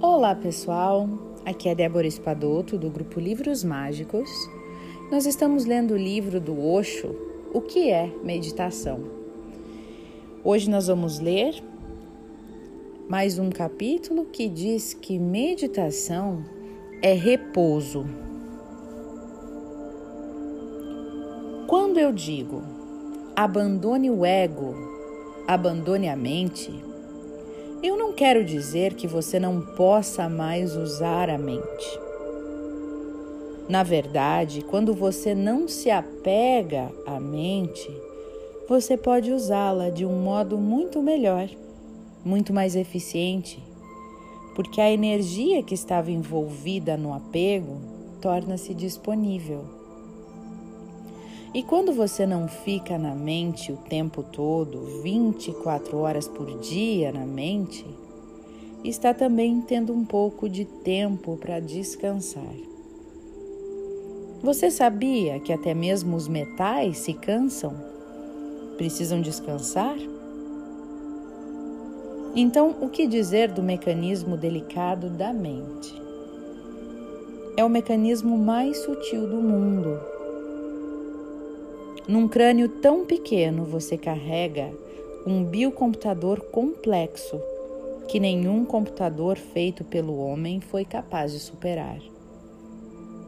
Olá pessoal, aqui é Débora Espadoto do grupo Livros Mágicos. Nós estamos lendo o livro do Osho, O que é Meditação. Hoje nós vamos ler mais um capítulo que diz que meditação é repouso. Quando eu digo abandone o ego, abandone a mente, eu não quero dizer que você não possa mais usar a mente. Na verdade, quando você não se apega à mente, você pode usá-la de um modo muito melhor, muito mais eficiente, porque a energia que estava envolvida no apego torna-se disponível. E quando você não fica na mente o tempo todo, 24 horas por dia na mente, está também tendo um pouco de tempo para descansar. Você sabia que até mesmo os metais se cansam? Precisam descansar? Então, o que dizer do mecanismo delicado da mente? É o mecanismo mais sutil do mundo num crânio tão pequeno, você carrega um biocomputador complexo que nenhum computador feito pelo homem foi capaz de superar.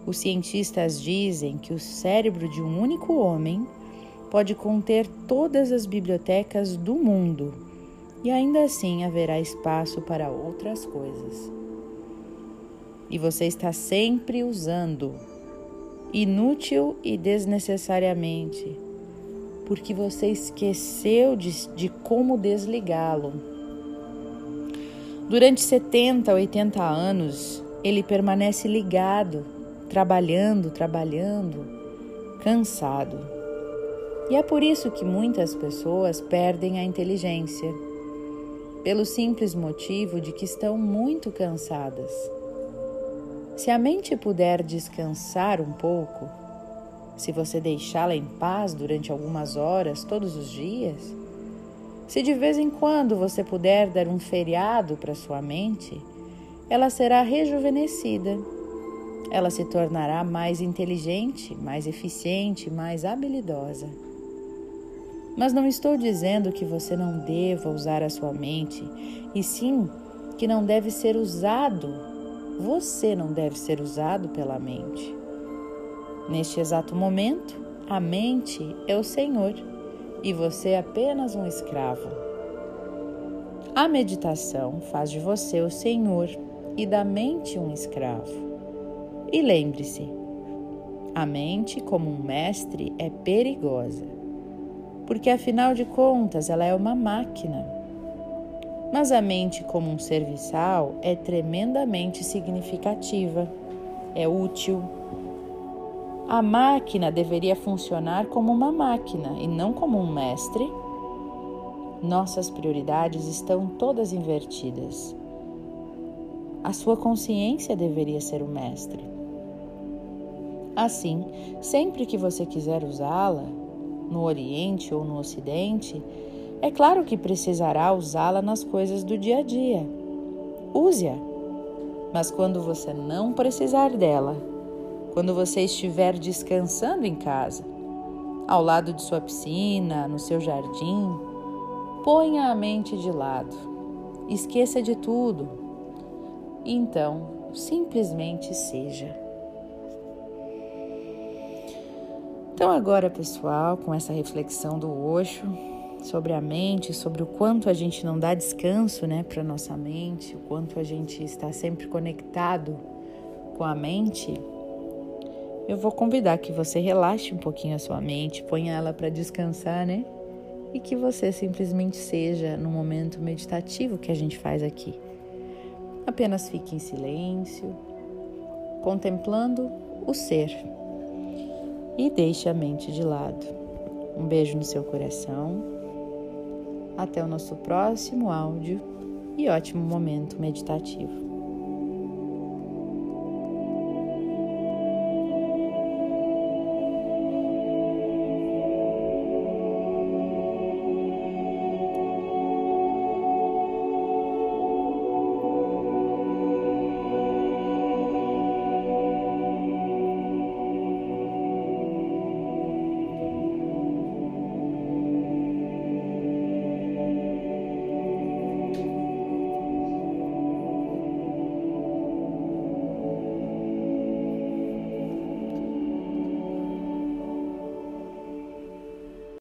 Os cientistas dizem que o cérebro de um único homem pode conter todas as bibliotecas do mundo e ainda assim haverá espaço para outras coisas. E você está sempre usando inútil e desnecessariamente, porque você esqueceu de, de como desligá-lo. Durante 70, 80 anos, ele permanece ligado, trabalhando, trabalhando, cansado. E é por isso que muitas pessoas perdem a inteligência, pelo simples motivo de que estão muito cansadas. Se a mente puder descansar um pouco, se você deixá-la em paz durante algumas horas todos os dias, se de vez em quando você puder dar um feriado para sua mente, ela será rejuvenescida. Ela se tornará mais inteligente, mais eficiente, mais habilidosa. Mas não estou dizendo que você não deva usar a sua mente, e sim que não deve ser usado você não deve ser usado pela mente. Neste exato momento, a mente é o Senhor e você é apenas um escravo. A meditação faz de você o Senhor e da mente um escravo. E lembre-se, a mente, como um mestre, é perigosa, porque afinal de contas ela é uma máquina mas a mente, como um serviçal, é tremendamente significativa, é útil. A máquina deveria funcionar como uma máquina e não como um mestre. Nossas prioridades estão todas invertidas. A sua consciência deveria ser o mestre. Assim, sempre que você quiser usá-la, no Oriente ou no Ocidente, é claro que precisará usá-la nas coisas do dia a dia. Use-a. Mas quando você não precisar dela, quando você estiver descansando em casa, ao lado de sua piscina, no seu jardim, ponha a mente de lado. Esqueça de tudo. Então, simplesmente seja. Então, agora, pessoal, com essa reflexão do Osho, sobre a mente, sobre o quanto a gente não dá descanso, né, para nossa mente, o quanto a gente está sempre conectado com a mente, eu vou convidar que você relaxe um pouquinho a sua mente, ponha ela para descansar, né? E que você simplesmente seja no momento meditativo que a gente faz aqui. Apenas fique em silêncio, contemplando o ser e deixe a mente de lado. Um beijo no seu coração até o nosso próximo áudio e ótimo momento meditativo.